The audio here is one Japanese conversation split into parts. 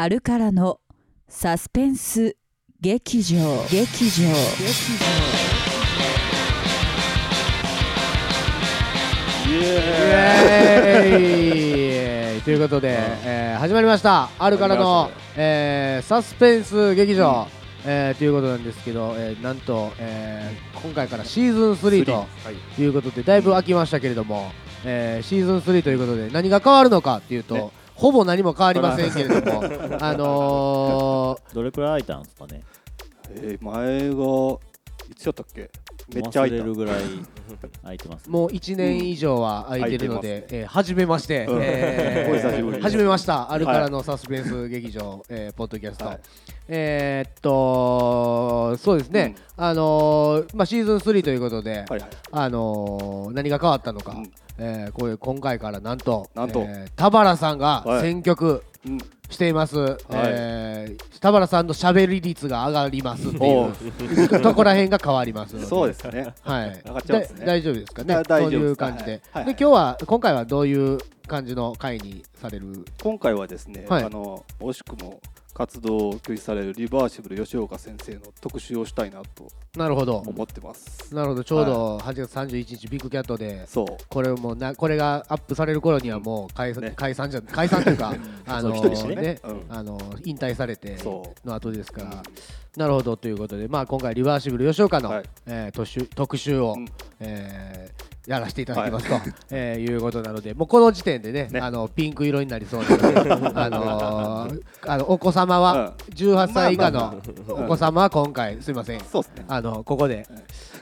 アルカラのサスペンス劇場劇場イエーイ ということで、えー始まりました。あるからの、えーサスペンス劇場、えーということなんですけど、えーなんと、えー今回からシーズン3とい。うことでだいぶ空きましたけれども、えーシーズン3ということで何が変わるのかっていうと、ねほぼ何も変わりませんけれども あのどれくらい空いたんですかね？えー、前がいつやったっけ？めっちゃ空いた。忘れるぐらい空いてますーもう1年以上は空いてるので、えー初めまして、うん。えー お久しぶりです。始めました。あるからのサスペンス劇場、えーポッドキャスト、はい。えーっとそうですね、あのーまあ、シーズン3ということで、あのー何が変わったのか、うん。えーこういう今回からなんとなんと。えー田原さんがはい。選曲うん。しています、えー田原さんの喋り率が上がりますっていおう。とこら辺が変わりますそうですね。はい、大丈夫ですかね？そういう感じで、で今日は今回はどういう感じの回にされる？今回はですね、はい。あの惜しくも活動を休止されるリバーシブル吉岡先生の特集をしたいなとなるほど。思ってます。なるほど。ちょうど8月31日ビッグキャットでそう。これもなこれがアップされる頃にはもう解散,、ね。解散じゃ解散というか あのね。ねうん。あの引退されての後ですから、うんなるほど。ということで、まあ、今回リバーシブル吉岡の、はい。えー特集特集を、うん。えーやらせていただきますと、い。えーいうことなのでもうこの時点でねね。あのピンク色になりそうなので、あのーあのお子様は、18歳以下のお子様は今回すいません。ね。あのここで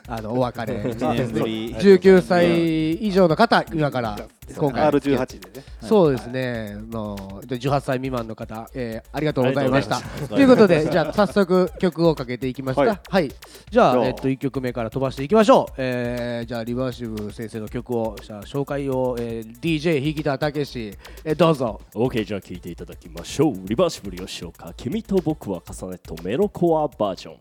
あのお別れ1年ぶり19歳以上の方今から今回。R18 でね。そうですね、もう18歳未満の方、えーありがとうございました。といますということで、じゃあ早速曲をかけていきました。は、はい。いじゃあ、じゃあ。えっと1曲目から飛ばしていきましょう。えーじゃあリバーシブ先生の曲をじゃあ紹介を、えー DJ 引田武史、えーどうぞ。OK じゃあ聴いていただきましょう。リバーシブル吉岡。君と僕は重ねとメロコアバージョン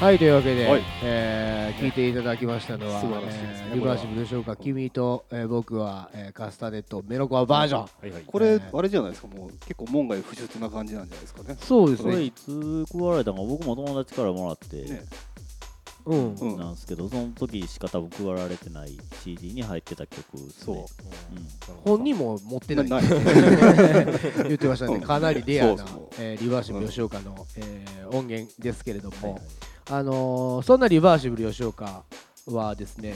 はい、というわけで、はい。えー聞いていただきましたのは、素晴らしいですねえーリバーシブルでしょうか、君と、えー僕は、えーカスタネットメロコアバージョン。はいはい。これあれじゃないですか？もう結構門外不出な感じなんじゃないですかね。そうですね。これいつ配られたの？か僕も友達からもらってねうん。うんなんですけど、その時しか多分配られてない CD に入ってた曲ですそう。ね。本人も持ってない。ない。言ってましたね、うん。かなりレアなそうそうえーリバーシブル吉岡の、えー音源ですけれども、はいはいあのーそんなリバーシブル吉岡はですね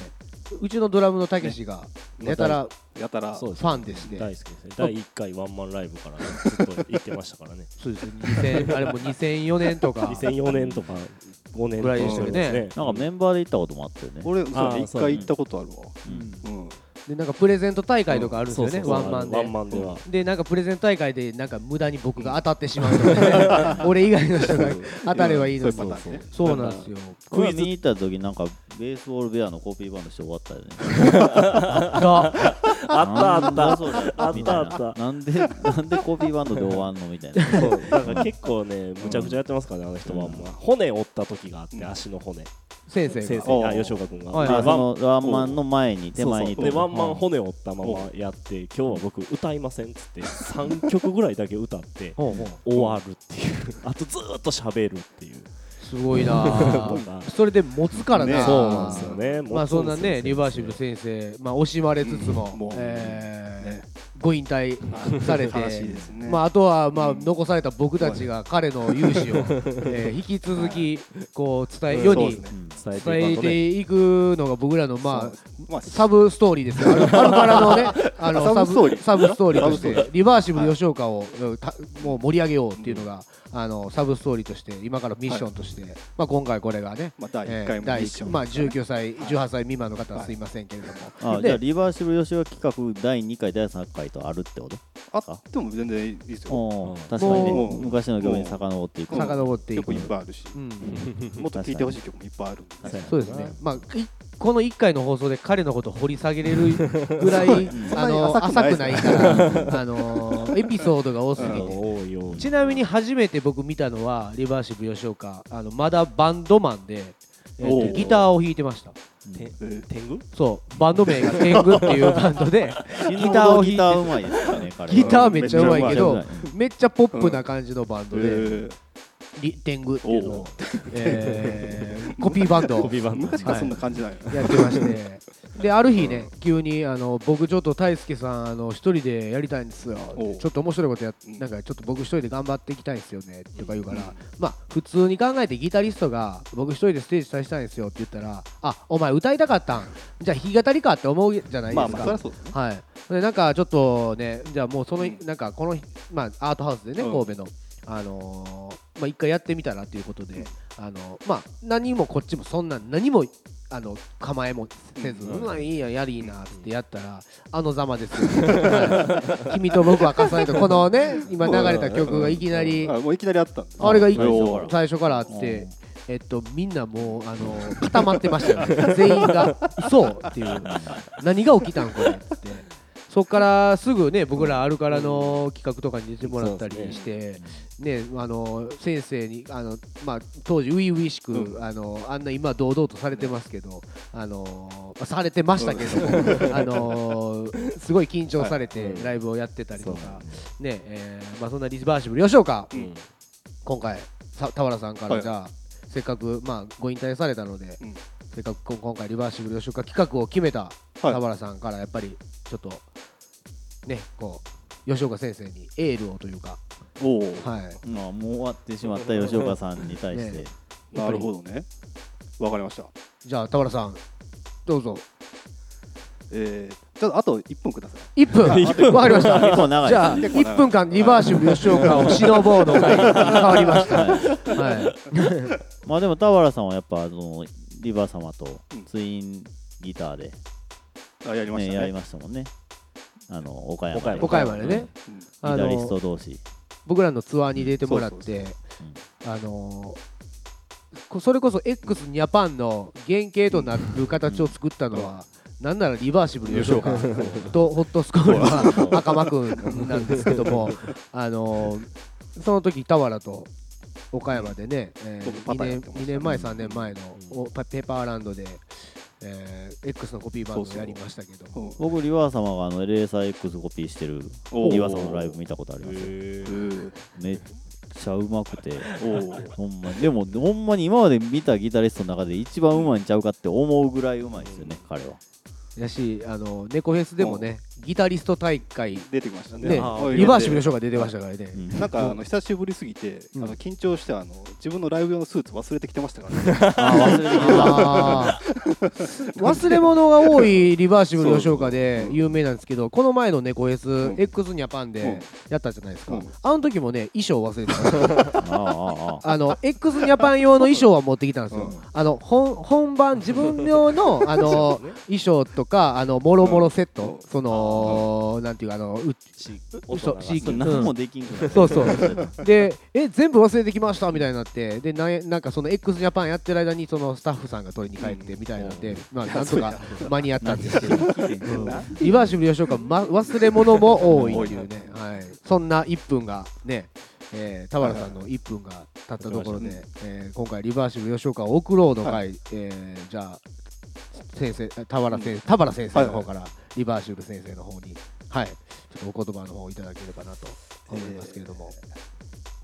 うちのドラムのたけしがやたらやたら。ファンでして大好きですね。第1回ワンマンライブからずっと行ってましたからね。そうですね。2000あれも2004年とか。2004年とか5年ぐらいでしたよね。なんかメンバーで行ったこともあったよね。俺そうあー一回行ったことあるわ。うん。うんでなんかプレゼント大会とかあるんですよね、そうそうそう。ワンマンで。ワンマンでは。でなんかプレゼント大会でなんか無駄に僕が当たってしまうとかね。俺以外の人が当たればいいのに。そうなんですよ。これ見に行った時なんかベースボールベアのコピーバンドして終わったよね。があったあった。あったあった。なんでなんでコピーバンドで終わんのみたいな。なんか結構ねむちゃくちゃやってますからねあの人は、うん。骨折った時があって、足の骨先生が。先生。あ吉岡君が、はい。であそのワンマンの前に手前にそうそう。でワンマン骨折ったままやって今日は僕歌いませんっつって3曲ぐらいだけ歌って終わるっていう。あとずーっと喋るっていう。すごいなそれで持つからな、ねそうなんですよね。まあそんなねリバーシブル生先生、まあ、惜しまれつつも、うん。もう。えーご引退されて、ねまあ、あとはまあうん残された僕たちが彼の勇姿を、えー引き続きこう伝えうん世に伝えていくのが僕らのまあサブストーリーですよ。あるあるからのね、あのサブストーリー。サブストーリーとして、リバーシブル吉岡を、もう盛り上げようっていうのが、あのサブストーリーとして、今からミッションとして、まあ今回これがね、まあ第1えー回も第ミッションまあ19歳、18歳未満の方はすいませんけれども、あじゃあリバーシブル吉岡企画第2回第3回とあるってこと？あっても全然いいですよ。確かにね。もう昔の曲に遡っていくうん遡っていく。曲いっ。ぱいあるし。うん。もっと聴いてほしい曲もいっぱいあるんで。確かに。そうですね。まあいこの1回の放送で彼のことを掘り下げれる ぐらいあの浅くないから、あのエピソードが多すぎて。ちなみに初めて僕見たのはリバーシブル吉岡あのまだバンドマンで、えーとギターを弾いてました。天狗？そうバンド名が天狗っていうバンドで ギターを弾いてギターうまいですからね彼は。ギターめっちゃうまいけどめっちゃポップな感じのバンドで、えーリ天狗っていうのおを、えー コピーバンド。をコピーバンド。昔からそんな感じなんや。やってまして。である日ね急にあの僕ちょっと大輔さんあの一人でやりたいんですよ。ちょっと面白いことやうん。なんかちょっと僕一人で頑張っていきたいんですよねとか言うから、まあ普通に考えてギタリストが僕一人でステージ立ちたいんですよって言ったらあお前歌いたかったん？じゃあ弾き語りかって思うじゃないですか、まあまあそりゃそうですね。はい。でなんかちょっとねじゃあもうその、うんなんかこのまあアートハウスでねうん。神戸の、あのーまあ一回やってみたらということで、あのまあ何もこっちもそんな何もあの構えもせず、うん。うん、いいややりいいなってやったらあのざまですよ、はい。君と僕は重ねてこのね今流れた曲がいきなりあもういきなりあったあれがい最初から最初からあって。えっと、みんなもうあの固まってましたよ、全員が そうっていう、何が起きたんこれって、そこからすぐね、僕らあるからの企画とかに出てもらったりして、ね、あの先生にあの、まあ、当時、初々しく、うん。あのあんな今、堂々とされてますけど、あのまあされてましたけども、あのすごい緊張されてライブをやってたりとか、ね。えーまあ、そんなリバーシブル、吉岡。うん。今回さ田原さんからはい。じゃあ、せっかくまあご引退されたので、うん。せっかくこ今回リバーシブル吉岡企画を決めたはい田原さんからやっぱりちょっとねこう吉岡先生にエールをというか。おお。はい。まあもう終わってしまった吉岡さんに対して。ね。なるほどね。わかりました。じゃあ田原さんどうぞ。えーちょっとあと1分ください。1 分。わかりました。結構長いじゃあですね1分間リバーシブル吉岡を忍ぼうの回に変わりました。はい。はい。まあでも田原さんはやっぱあのリバー様とうんツインギターで、あやりましたね、やりねましたもんね。あの岡山岡山。岡山でね。うん。ギあタリストの同士。僕らのツアーに出てもらってあのこそれこそ x ニャパンの原型となる形を作ったのは、なんならリバーシブル吉岡とホットスコールは赤間くんなんですけども、あのその時田原と岡山でね、え僕パ2年ターやってました2年前、3年前のペーパーランドで、えー X のコピーバンドをやりましたけど、うん。僕リバー様があの LSIX コピーしてるリバー様のライブ見たことあります。めっちゃうまくてほんまにでもほんまに今まで見たギタリストの中で一番うまいんちゃうかって思うぐらいうまいですよね彼は。やしあの猫フェスでもねギタリスト大会。出てきましたね。ねリバーシブルの人が出てましたからね。うん。なんかあの久しぶりすぎて、うん。あの緊張してあの自分のライブ用のスーツ忘れてきてましたからね。あ 忘れ物が多いリバーシブル吉岡で有名なんですけどこの前の猫 S、ん。X ニャパンうん。でやったじゃないですか、うん。あの時もね衣装忘れてた。あの X ニャパン用の衣装は持ってきたんですよ、うん。あの本本番自分用のあの 衣装とかあのもろもろセット、うん。その、なんていうかあのう嘘シーク何もできんくなる。そうそう。でえ全部忘れてきました？みたいになって。でなんなんかその x ジャパンやってる間にそのスタッフさんが取りに帰ってみたいなん。で、まあなんとか間に合ったんですけど、うん。リバーシブル吉岡、ま、忘れ物も多いっていうね、はい、そんな1分がねえー、田原さんの1分が経ったところで、えー今回リバーシブル吉岡を送ろうの回、えーじゃあ先生田原先生田原先生の方からリバーシブル先生の方にはいちょっとお言葉の方をいただければなと思いますけれども、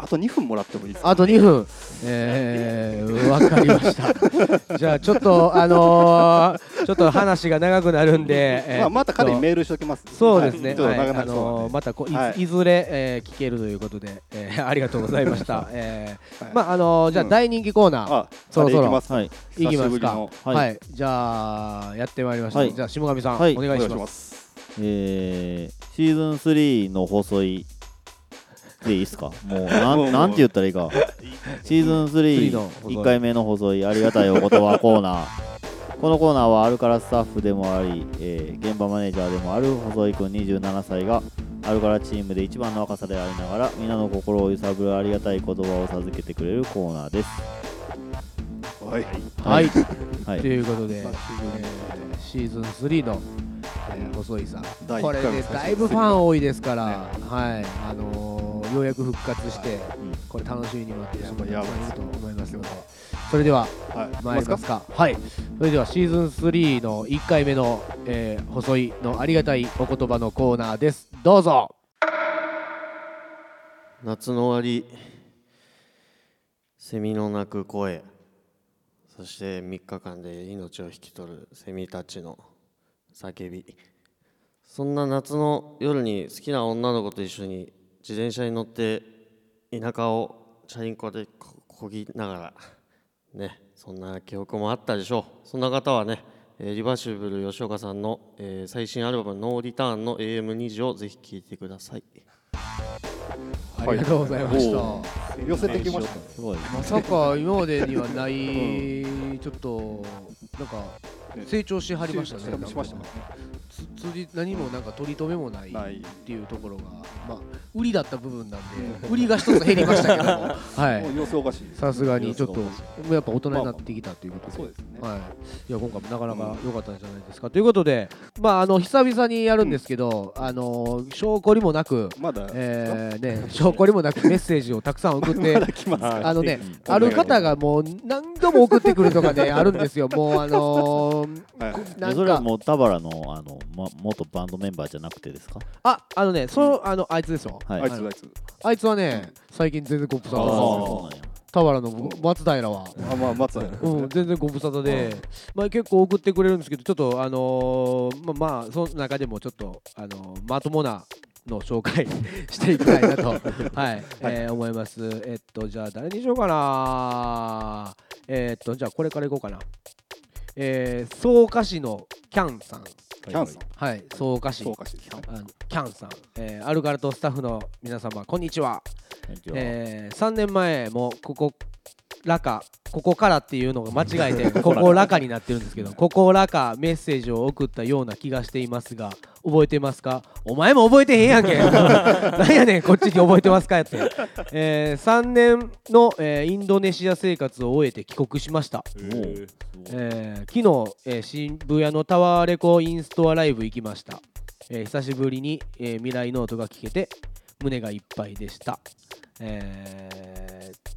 あと2分もらってもいいですか？あと2分、えー、わかりました。じゃあちょっとあのー、ちょっと話が長くなるんで、えーまあ、また彼にーメールしておきます。そうですね、はい。あのーまたこい,、はい。い、ずれ、えー聞けるということで、えーありがとうございました。えーはいまああのーじゃあうん大人気コーナー、あそろそろ。あれ行きます。はい。いきますか。はい、はい。じゃあやってまいりました。はい。じゃあ下上さん、はい。お願いします。す。えー、シーズン3の細いでいいっすか？もう なんなんて言ったらいいか。シーズン3の細い。31回目の細いありがたいお言葉コーナー。このコーナーはアルカラスタッフでもあり、えー現場マネージャーでもある細井君27歳がアルカラチームで一番の若さでありながら皆の心を揺さぶるありがたい言葉を授けてくれるコーナーです。はい。はい、はい。ということで、えーシーズン3の、えー細井さん。これでだいぶファン多いですから、はい、あのーようやく復活して、うん。これ楽しみに待ってる人もいると思いますので、それでははい。参りますか。はい、それではシーズン3の1回目の、えー細井のありがたいお言葉のコーナーです。どうぞ。夏の終わりセミの鳴く声そして3日間で命を引き取るセミたちの叫び。そんな夏の夜に好きな女の子と一緒に自転車に乗って田舎をチャリンコでここぎながらねそんな記憶もあったでしょう。そんな方はねえーリバーシブル吉岡さんの、えー最新アルバム「ノーリターンの AM2 時をぜひ聴いてください。ありがとうございました。お寄せてきました。ねすごいまさか今までにはない、ちょっとなんかね成長しはりましたね。成長しました。ね何もなんか取り留めもないっていうところが、まあ、売りだった部分なんで、売りが一つ減りましたけども、はい、もう様子おかしいさすがにちょっとやっぱ大人になってきたということで、はい、いや今回もなかなか良かったんじゃないですか。ということで、まあ、あの久々にやるんですけど、あの証拠りもなく、まだえーね、証拠りもなくメッセージをたくさん送って あのねうん、ある方がもう何度も送ってくるとかね、あるんですよ。もうあのーはい。なんか、それはもう田原のあの、ま、元バンドメンバーじゃなくてですか？あ、あのね、その、あの、あいつですよ。はい。あいつあいつ。あいつはね、最近全然ご無沙汰なんですよ。田原の松平は。あまあ松平。うん、全然ご無沙汰で、まあ、結構送ってくれるんですけど、ちょっと、あのーまあ、まあ、その中でもちょっと、あのーまともなの紹介 していきたいなと、はい、えー思います。えっと、じゃあ、誰にしようかな。えっと、じゃあ、これからいこうかな。えー、草加市のキャンさん。キャンさんはい、草加市。そうかしいあのキャンさん、えーアルガルトスタッフの皆様、こんにちは。こんにちはえー3年前もここらかここからっていうのが間違えて ここらかになってるんですけどここらかメッセージを送ったような気がしていますが覚えてますか？お前も覚えてへんやんけ。なんやねんこっちに覚えてますかやって、え3年の、えーインドネシア生活を終えて帰国しました。えー昨日、えー渋谷のタワーレコインストアライブ行きました、えー久しぶりに、えー未来ノートが聞けて胸がいっぱいでした、えー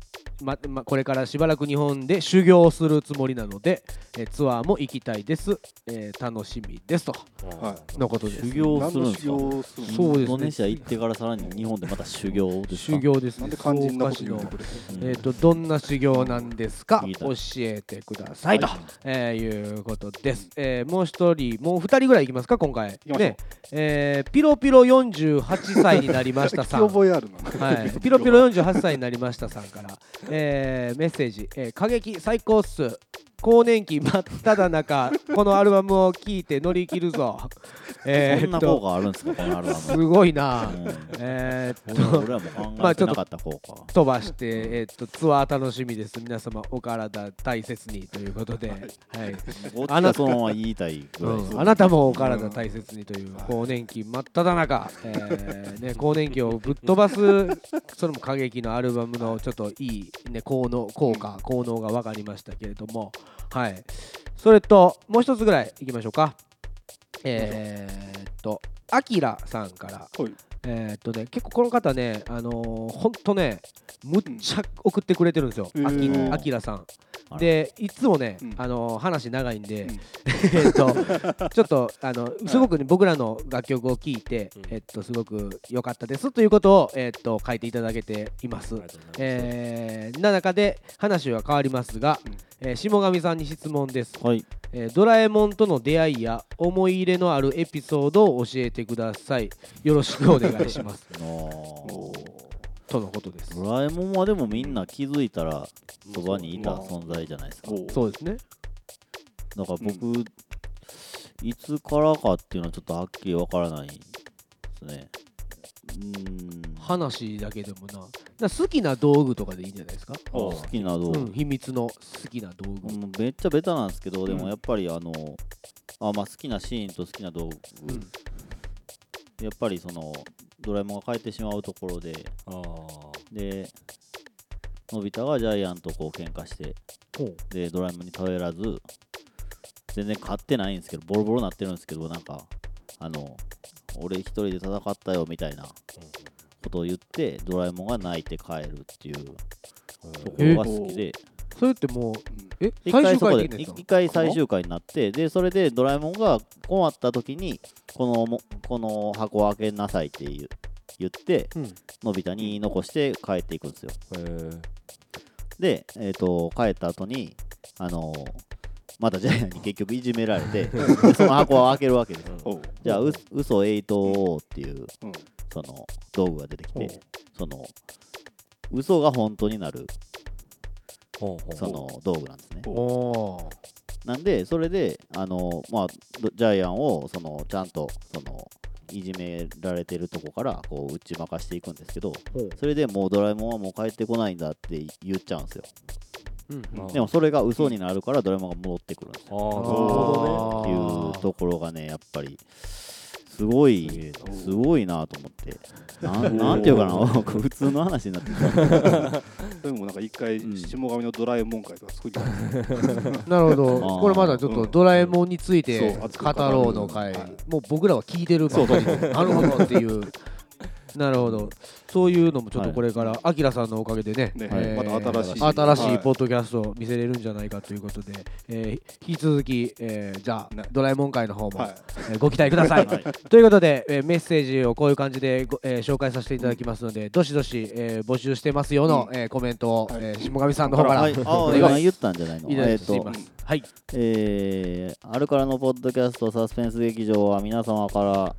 まま、これからしばらく日本で修行するつもりなので、えーツアーも行きたいです、えー楽しみですと。はのことです。修行するんですか？そうです。ね。インドネシア行ってからさらに日本でまた修行ですか？修行ですね。なんで肝心なこと言ってくれえー、とどんな修行なんですか？教えてくださいと、えーいうことです、えーもう一人もう二人ぐらいいきますか？今回。きましょう。ね。えーピロピロ48歳になりましたさん。覚えあるな。はい、ピロピロ48歳になりましたさんから、えーメッセージ、えー過激最高数更年期真っ只中 このアルバムを聴いて乗り切るぞ。え そんなーっと効果あるんですかこのアルバム。すごいな。うん。えーっと俺らも考まあちょっとえてなかった効果飛ばして、えーっとツアー楽しみです。皆様お体大切にということで、はい。こっちがそのまま言いたいうん、あなたもお体大切にという更年期真っ只中、えーね、更年期をぶっ飛ばすそれも過激のアルバムのちょっといい、ね、効能効果効能が分かりましたけれどもはい。それともう一つぐらいいきましょうか。えー、っとアキラさんから。はい。えー、っとね結構この方ねあのー、ほんとねむっちゃ送ってくれてるんですよ、へー。アキアキラさん。あらでいつもね、うん。あのー話長いんで、うん。えっとちょっとあのすごくね僕らの楽曲を聴いて、うん。えっとすごく良かったです。ということをえっと書いていただけています。ます。えー、な中で話は変わりますが、うん。えー下上さんに質問です、はい。えードラえもんとの出会いや思い入れのあるエピソードを教えてください。よろしくお願いします とのことです。ドラえもんはでもみんな気づいたらそばにいた存在じゃないですか。そう。ですね。だから僕、いつからかっていうのはちょっとはっきりわからないですね。うーん。話だけでもな。好きな道具とかでいいんじゃないですか、好きな道具、うん、秘密の好きな道具、うんめっちゃベタなんですけど、でうん。もやっぱりあのあまあ好きなシーンと好きな道具、うんやっぱりそのドラえもんが帰ってしまうところででのび太がジャイアンとこう喧嘩してでドラえもんに頼らず全然勝ってないんですけどボロボロなってるんですけどなんかあの俺一人で戦ったよみたいなことを言ってドラえもんが泣いて帰るっていうところが好きでそれってもうえ一最終回そこで回的なやつなの一回最終回になってでそれでドラえもんが困った時にこのもこの箱を開けなさいって言う言ってうん。のび太に残して帰っていくんですよ。で、えー、と帰った後にあのーまたジャイアンに結局いじめられてで その箱を開けるわけです。よおう。じゃあう嘘8っていううん。その道具が出てきてその嘘が本当になるその道具なんですね。なんでそれであのまあどジャイアンをそのちゃんとそのいじめられてるとこからこう打ち負かしていくんですけどそれでもうドラえもんはもう帰ってこないんだって言っちゃうんですよ。うんでもそれが嘘になるからドラえもんが戻ってくるんですよ。なるほどね。っていうところがねやっぱりすごいすごいなと思って。なん なんていうかな。普通の話になってきた。でもなんか一回うん。下上のドラえもん会とか作りたい。なるほど。これまだちょっとドラえもんについて語ろうの回はい。もう僕らは聞いてるばかりでなるほどっていうなるほど。そういうのもちょっとこれからあきらさんのおかげでねねえーまた新しい新しいはい。ポッドキャストを見せれるんじゃないかということでえー引き続きえーじゃあね。ドラえもん会の方もはい。えーご期待ください。はい。ということで、えーメッセージをこういう感じでご、えー紹介させていただきますので、どしどし、えー募集してますよの、えーコメントを、はい。えー下上さんの方から、はい。い、あお願い今言ったんじゃないの？はい。えー、アルカラのポッドキャストサスペンス劇場は皆様から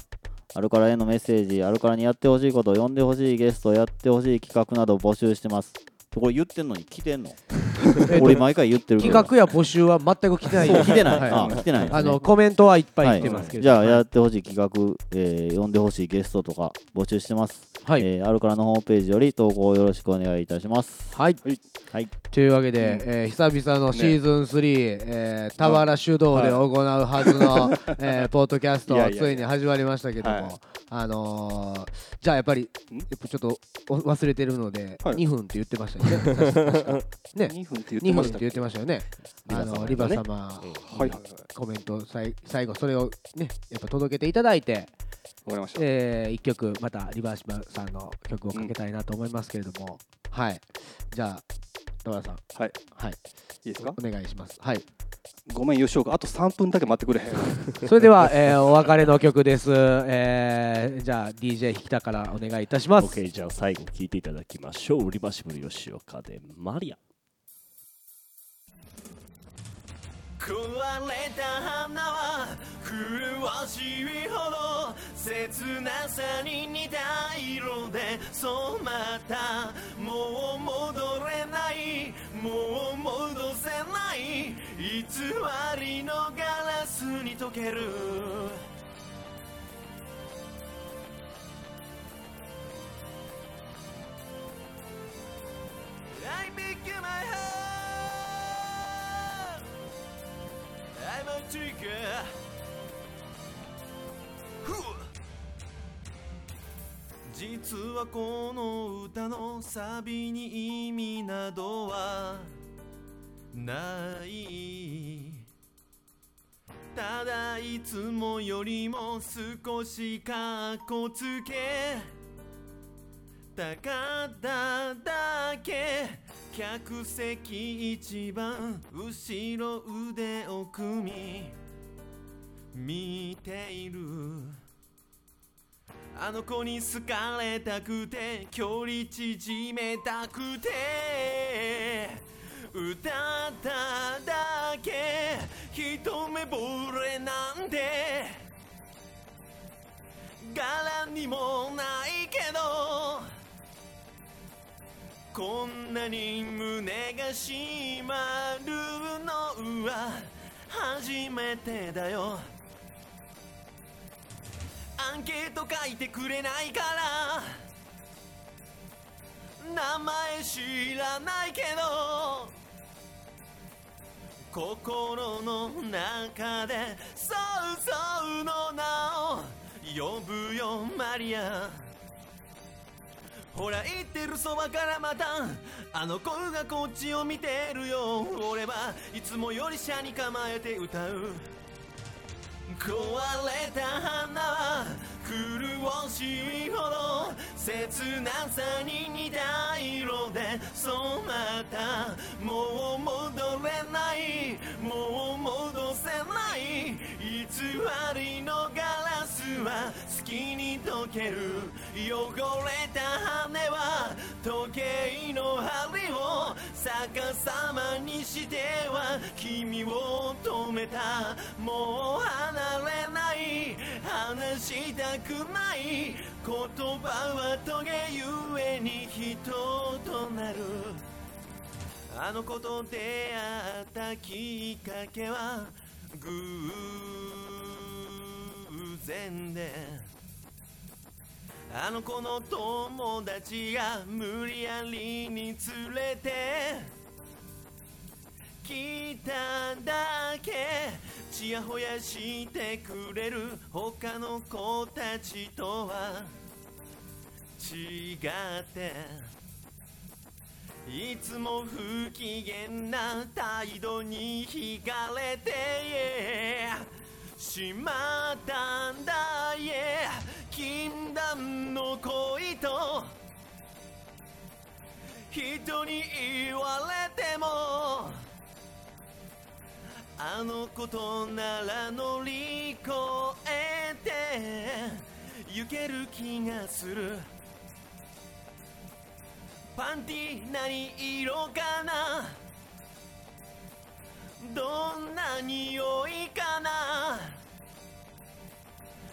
アルカラへのメッセージ、アルカラにやってほしいこと、呼んでほしいゲスト、やってほしい企画などを募集してます。これ言ってんのに来てんの？俺毎回言ってるけど。企画や募集は全く来てない。来てない、はい。あ来てないね。あのコメントはいっぱいはい来てますけれじゃあやってほしい企画、えー呼んでほしいゲストとか募集してます、はい、えーアルカラのホームページより投稿よろしくお願いいたします。はい、はいというわけで、えー久々のシーズン3、えー、田原主導で行うはずの、えーポッドキャストついに始まりましたけども、はい。あのーじゃあやっぱりちょっとお忘れてるので、はい。2分って言ってましたよね。ね。2分って言っ2分ってましてたよね。リバ様あのリバ様、はいはいはい。コメントさい最後それをねやっぱ届けていただいて、わかりました。え1曲またリバーシマさんの曲をかけたいなと思いますけれども、はい。じゃあ田村さん。はい。はい。いいですか？お願いします。はい。ごめん吉岡あと3分だけ待ってくれ。へ んそれでは、えーお別れの曲です、えーじゃあ DJ 引田からお願いいたします。OK じゃあ最後聴いていただきましょう。リバーシブル吉岡でマリア壊れた花は麗しいほど切なさに似た色で染まったもう戻れないもう戻せない偽りのガラスに溶ける。I make my heart I'm a trigger ふう実はこの歌のサビに意味などはない。ただいつもよりも少しかっこつけ。たかっただけ。客席一番後ろ腕を組み見ている。あの子に好かれたくて距離縮めたくて歌っただけ。一目惚れなんて柄にもないけどこんなに胸が締まるのは初めてだよ。アンケート書いてくれないから。名前知らないけど。心の中でそうそうの名を呼ぶよマリア。ほら言ってるそばからまたあの子がこっちを見てるよ。俺はいつもより車に構えて歌う。壊れた花は麗しいほど。切なさに似た色で。染まったもう戻れない。もう戻せない。偽りのガラスは好きに溶ける汚れた羽は時計の針を逆さまにしては君を止めた。もう離れない話したくない言葉はトゲゆえに人となる。あの子と出会ったきっかけは偶然で。あの子の友達が無理やりに連れて。来ただけ。ちやほやしてくれる。他の子たちとは。違って。いつも不機嫌な態度に惹かれて。しまったんだい禁断の恋と。人に言われても。あのことなら乗り越えて。行ける気がする。パンティ何色かな。どんな匂いかな？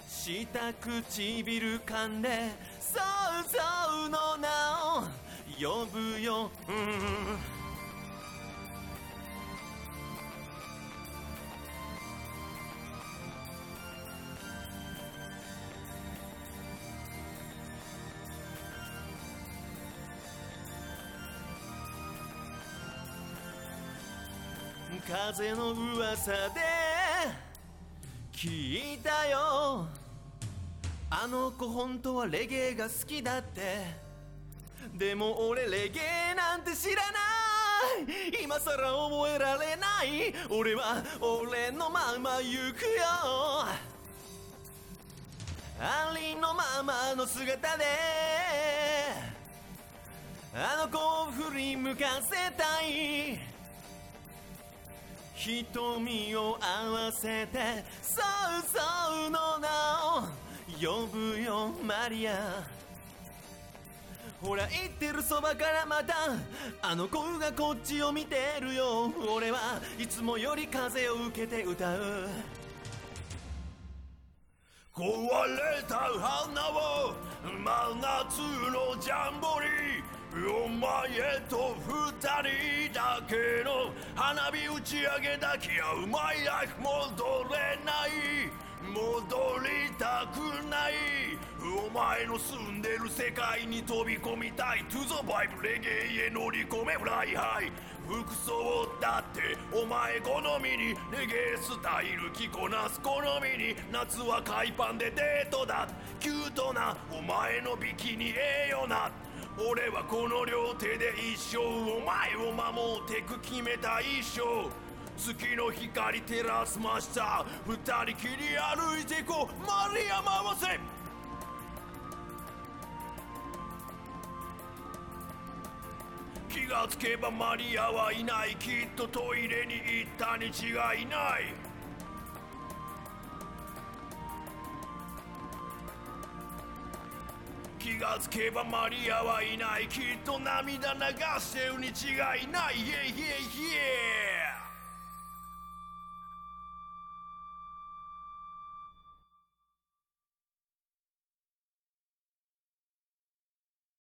下唇噛んでそうそうの名を呼ぶよ、うん。風の噂で聞いたよ。あの子本当はレゲエが好きだって。でも俺レゲエなんて知らない。今さら覚えられない。俺は俺のまま行くよ。ありのままの姿であの子を振り向かせたい。瞳を合わせてそうそうの名を呼ぶよマリア。ほら言ってるそばからまたあの子がこっちを見てるよ。俺はいつもより風を受けて歌う。壊れた花を真夏のジャンボリーお前と二人だけの花火打ち上げだけはうまい。ライフ戻れない。戻りたくない。お前の住んでる世界に飛び込みたい。To the vibe レゲエへ乗り込め。 fly high。服装だって。お前好みに。レゲエスタイル。着こなす好みに。夏は海パンでデートだ。キュートな。お前のビキニええよな。俺はこの両手で一生お前を守ってく決めた一生月の光照らすました二人きり歩いてこう。マリア回せ。気がつけばマリアはいない。きっとトイレに行ったに違いない。気がつけばマリアはいない。きっと涙流してるに違いない。イエイイエイイエイ。